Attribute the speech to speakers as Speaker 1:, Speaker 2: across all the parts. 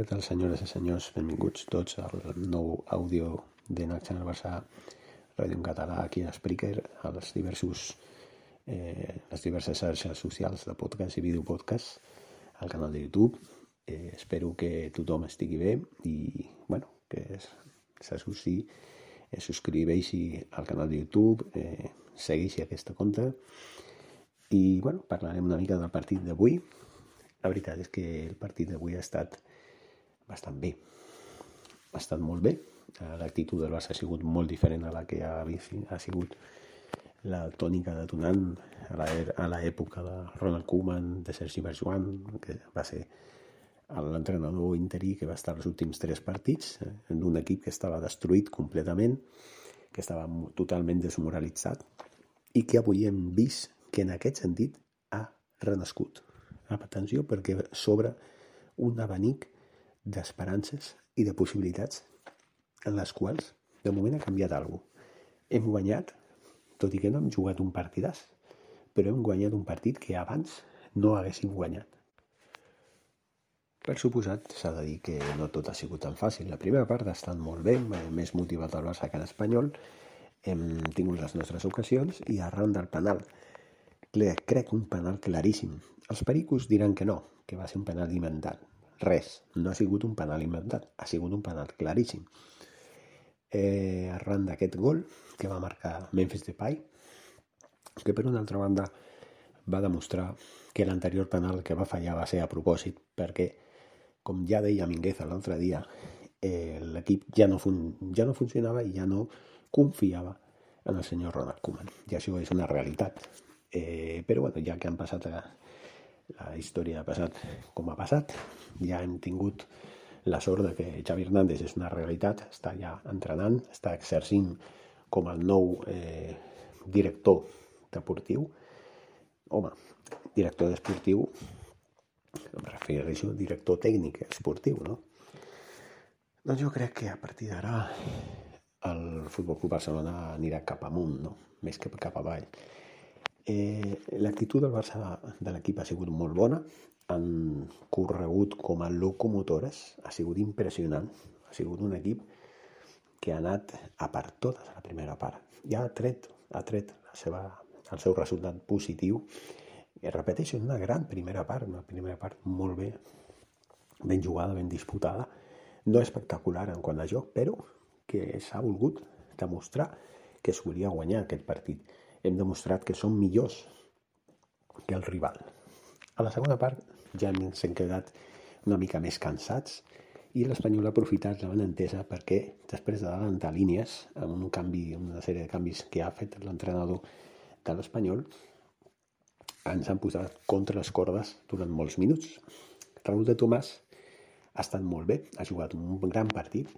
Speaker 1: Què tal, senyores i senyors? Benvinguts tots al nou àudio de National Barça Ràdio en català aquí a Spreaker, a les, diversos, eh, les diverses xarxes socials de podcast i videopodcast, al canal de YouTube. Eh, espero que tothom estigui bé i, bueno, que s'associ, es subscriveixi al canal de YouTube, eh, segueixi aquesta compte i, bueno, parlarem una mica del partit d'avui. La veritat és que el partit d'avui ha estat bastant bé. Ha estat molt bé. L'actitud del Barça ha sigut molt diferent a la que ha, ha sigut la tònica detonant a l'època de Ronald Koeman, de Sergi Berjuan, que va ser l'entrenador interí que va estar els últims tres partits eh, en un equip que estava destruït completament, que estava totalment desmoralitzat i que avui hem vist que en aquest sentit ha renascut. Atenció perquè sobre un abanic d'esperances i de possibilitats en les quals de moment ha canviat alguna cosa. Hem guanyat, tot i que no hem jugat un partidàs, però hem guanyat un partit que abans no haguéssim guanyat. Per suposat, s'ha de dir que no tot ha sigut tan fàcil. La primera part ha estat molt bé, més motivat al Barça que espanyol. Hem tingut les nostres ocasions i arran del penal, crec un penal claríssim. Els pericos diran que no, que va ser un penal inventat. Res, no ha sigut un penal inventat, ha sigut un penal claríssim. Eh, arran d'aquest gol que va marcar Memphis Depay, que per una altra banda va demostrar que l'anterior penal que va fallar va ser a propòsit, perquè, com ja deia Mingueza l'altre dia, eh, l'equip ja, no ja no funcionava i ja no confiava en el senyor Ronald Koeman. I això és una realitat. Eh, però bueno, ja que han passat a, la història ha passat com ha passat. Ja hem tingut la sort de que Xavi Hernández és una realitat, està ja entrenant, està exercint com el nou eh, director deportiu. Home, director esportiu, em refereixo director tècnic esportiu, no? Doncs jo crec que a partir d'ara el Futbol Club Barcelona anirà cap amunt, no? Més que cap avall. Eh, L'actitud del Barça de l'equip ha sigut molt bona, han corregut com a locomotores, ha sigut impressionant, ha sigut un equip que ha anat a per totes a la primera part. Ja ha tret, ha tret la seva, el seu resultat positiu. I repeteixo, una gran primera part, una primera part molt bé, ben jugada, ben disputada, no espectacular en quant a joc, però que s'ha volgut demostrar que es volia guanyar aquest partit hem demostrat que som millors que el rival. A la segona part ja ens hem quedat una mica més cansats i l'Espanyol ha aprofitat la entesa perquè després d'adelantar línies amb un canvi, una sèrie de canvis que ha fet l'entrenador de l'Espanyol ens han posat contra les cordes durant molts minuts. Raúl de Tomàs ha estat molt bé, ha jugat un gran partit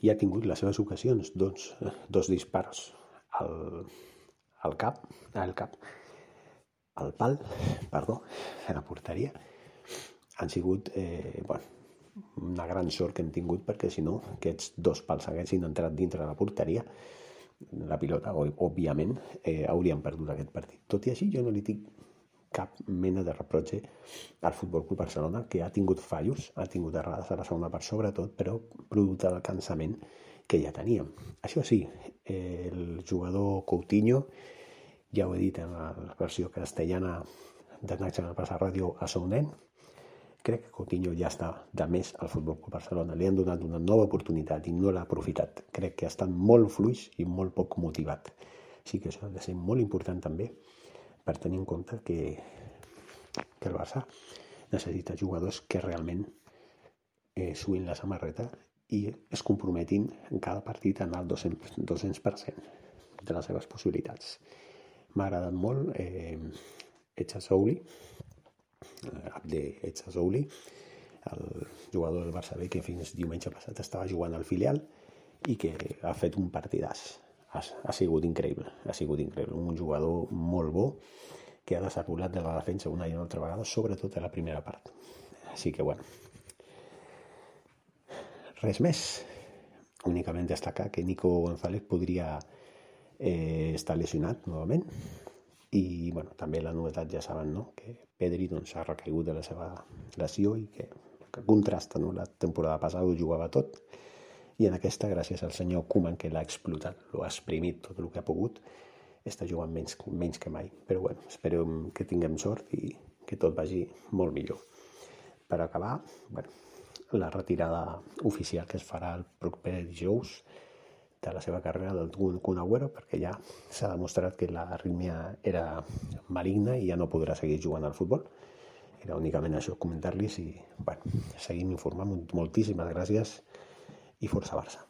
Speaker 1: i ha tingut les seves ocasions, dos, dos disparos al, al cap, al cap, al pal, perdó, a la porteria, han sigut eh, bueno, una gran sort que hem tingut perquè si no aquests dos pals haguessin entrat dintre de la porteria la pilota, òbviament, eh, hauríem perdut aquest partit. Tot i així, jo no li tinc cap mena de reproche al Futbol Club Barcelona, que ha tingut fallos, ha tingut errades a la segona part, sobretot, però producte del cansament que ja teníem. Això sí, el jugador Coutinho, ja ho he dit en la versió castellana de National Passa Ràdio a son nen, crec que Coutinho ja està de més al Futbol Club Barcelona. Li han donat una nova oportunitat i no l'ha aprofitat. Crec que ha estat molt fluix i molt poc motivat. Sí que això ha de ser molt important també per tenir en compte que, que el Barça necessita jugadors que realment eh, suïn la samarreta i es comprometin en cada partit en el 200%, 200% de les seves possibilitats. M'ha agradat molt eh, Etchasouli, eh, Abde Etchasouli, el jugador del Barça B que fins diumenge passat estava jugant al filial i que ha fet un partidàs. Ha, ha sigut increïble, ha sigut increïble. Un jugador molt bo que ha desarrolat de la defensa una i una altra vegada, sobretot a la primera part. Així que, bueno, res més. Únicament destacar que Nico González podria eh, estar lesionat novament i bueno, també la novetat ja saben no? que Pedri doncs, ha recaigut de la seva lesió i que, que contrasta. No? La temporada passada ho jugava tot i en aquesta, gràcies al senyor Koeman que l'ha explotat, l'ha exprimit tot el que ha pogut, està jugant menys, menys que mai. Però bueno, esperem que tinguem sort i que tot vagi molt millor. Per acabar, bueno, la retirada oficial que es farà el proper dijous de la seva carrera del Kun Agüero perquè ja s'ha demostrat que la arrítmia era maligna i ja no podrà seguir jugant al futbol. Era únicament això comentar-los i bueno, seguim informant. Moltíssimes gràcies i força Barça.